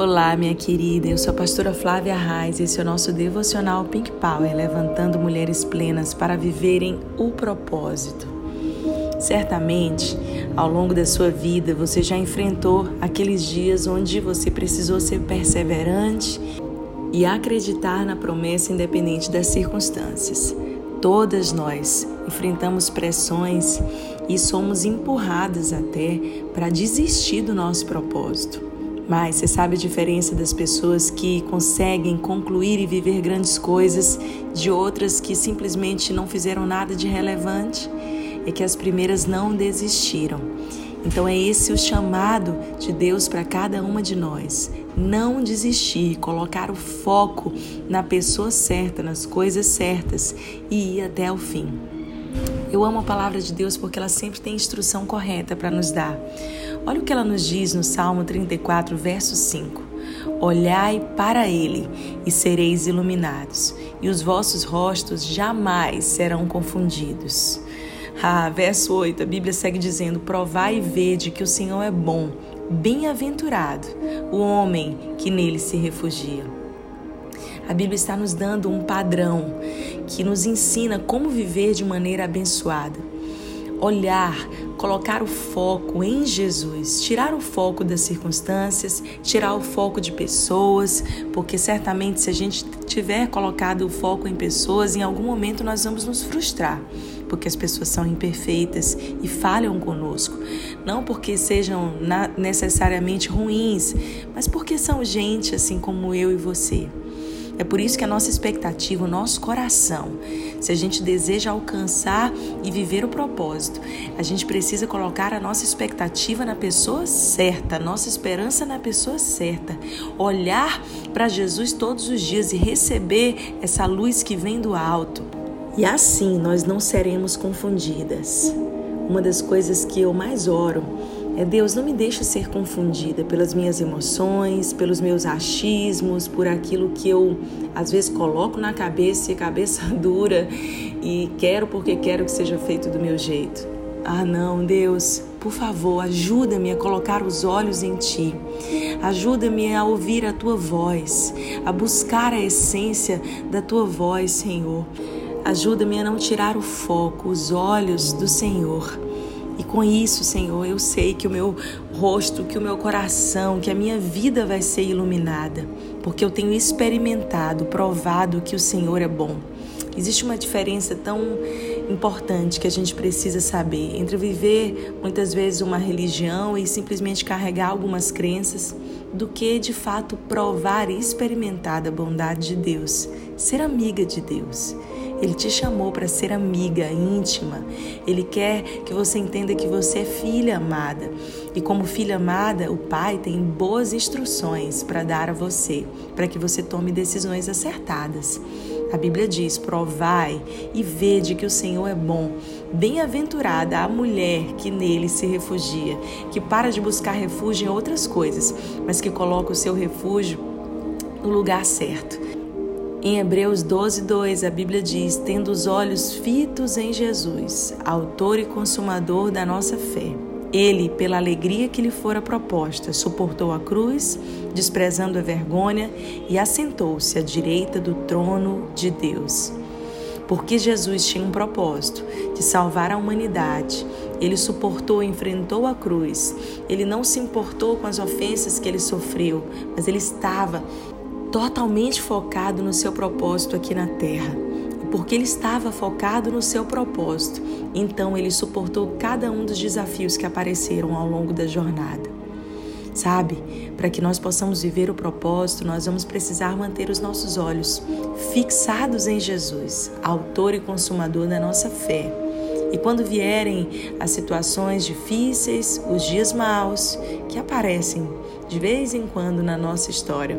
Olá, minha querida. Eu sou a pastora Flávia Reis e esse é o nosso devocional Pink Power, levantando mulheres plenas para viverem o propósito. Certamente, ao longo da sua vida, você já enfrentou aqueles dias onde você precisou ser perseverante e acreditar na promessa independente das circunstâncias. Todas nós enfrentamos pressões e somos empurradas até para desistir do nosso propósito. Mas você sabe a diferença das pessoas que conseguem concluir e viver grandes coisas de outras que simplesmente não fizeram nada de relevante? É que as primeiras não desistiram. Então é esse o chamado de Deus para cada uma de nós. Não desistir, colocar o foco na pessoa certa, nas coisas certas e ir até o fim. Eu amo a palavra de Deus porque ela sempre tem instrução correta para nos dar. Olha o que ela nos diz no Salmo 34, verso 5. Olhai para ele e sereis iluminados, e os vossos rostos jamais serão confundidos. Ah, verso 8, a Bíblia segue dizendo: Provai e vede que o Senhor é bom, bem-aventurado o homem que nele se refugia. A Bíblia está nos dando um padrão que nos ensina como viver de maneira abençoada. Olhar, colocar o foco em Jesus, tirar o foco das circunstâncias, tirar o foco de pessoas, porque certamente se a gente tiver colocado o foco em pessoas, em algum momento nós vamos nos frustrar, porque as pessoas são imperfeitas e falham conosco. Não porque sejam necessariamente ruins, mas porque são gente assim como eu e você. É por isso que a nossa expectativa, o nosso coração, se a gente deseja alcançar e viver o propósito, a gente precisa colocar a nossa expectativa na pessoa certa, nossa esperança na pessoa certa. Olhar para Jesus todos os dias e receber essa luz que vem do alto. E assim nós não seremos confundidas. Uma das coisas que eu mais oro é Deus, não me deixa ser confundida pelas minhas emoções, pelos meus achismos, por aquilo que eu às vezes coloco na cabeça e cabeça dura e quero porque quero que seja feito do meu jeito. Ah, não, Deus, por favor, ajuda-me a colocar os olhos em Ti. Ajuda-me a ouvir a Tua voz, a buscar a essência da Tua voz, Senhor. Ajuda-me a não tirar o foco, os olhos do Senhor e com isso, Senhor, eu sei que o meu rosto, que o meu coração, que a minha vida vai ser iluminada, porque eu tenho experimentado, provado que o Senhor é bom. Existe uma diferença tão importante que a gente precisa saber entre viver muitas vezes uma religião e simplesmente carregar algumas crenças, do que de fato provar e experimentar a bondade de Deus, ser amiga de Deus. Ele te chamou para ser amiga íntima. Ele quer que você entenda que você é filha amada. E como filha amada, o Pai tem boas instruções para dar a você, para que você tome decisões acertadas. A Bíblia diz: provai e vede que o Senhor é bom. Bem-aventurada a mulher que nele se refugia, que para de buscar refúgio em outras coisas, mas que coloca o seu refúgio no lugar certo. Em Hebreus 12, 2, a Bíblia diz: Tendo os olhos fitos em Jesus, Autor e Consumador da nossa fé. Ele, pela alegria que lhe fora proposta, suportou a cruz, desprezando a vergonha, e assentou-se à direita do trono de Deus. Porque Jesus tinha um propósito de salvar a humanidade, ele suportou, enfrentou a cruz. Ele não se importou com as ofensas que ele sofreu, mas ele estava totalmente focado no seu propósito aqui na terra. Porque ele estava focado no seu propósito, então ele suportou cada um dos desafios que apareceram ao longo da jornada. Sabe, para que nós possamos viver o propósito, nós vamos precisar manter os nossos olhos fixados em Jesus, autor e consumador da nossa fé. E quando vierem as situações difíceis, os dias maus que aparecem de vez em quando na nossa história,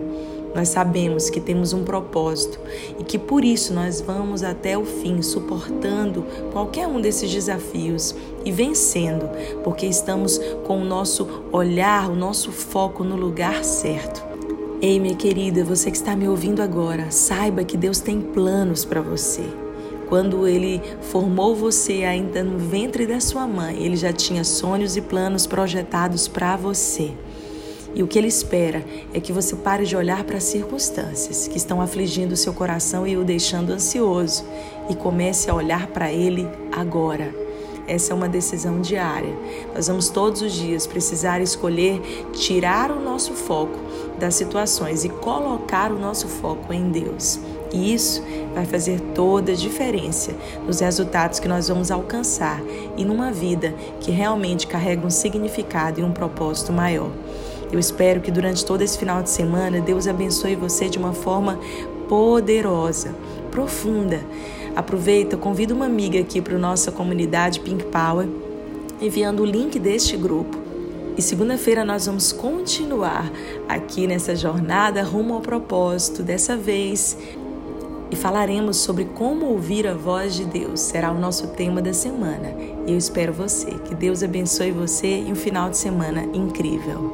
nós sabemos que temos um propósito e que por isso nós vamos até o fim, suportando qualquer um desses desafios e vencendo, porque estamos com o nosso olhar, o nosso foco no lugar certo. Ei, minha querida, você que está me ouvindo agora, saiba que Deus tem planos para você. Quando Ele formou você ainda no ventre da sua mãe, Ele já tinha sonhos e planos projetados para você. E o que ele espera é que você pare de olhar para as circunstâncias que estão afligindo o seu coração e o deixando ansioso e comece a olhar para ele agora. Essa é uma decisão diária. Nós vamos todos os dias precisar escolher tirar o nosso foco das situações e colocar o nosso foco em Deus. E isso vai fazer toda a diferença nos resultados que nós vamos alcançar e numa vida que realmente carrega um significado e um propósito maior. Eu espero que durante todo esse final de semana Deus abençoe você de uma forma poderosa, profunda. Aproveita, convida uma amiga aqui para a nossa comunidade Pink Power, enviando o link deste grupo. E segunda-feira nós vamos continuar aqui nessa jornada rumo ao propósito, dessa vez e falaremos sobre como ouvir a voz de Deus. Será o nosso tema da semana. E eu espero você. Que Deus abençoe você e um final de semana incrível.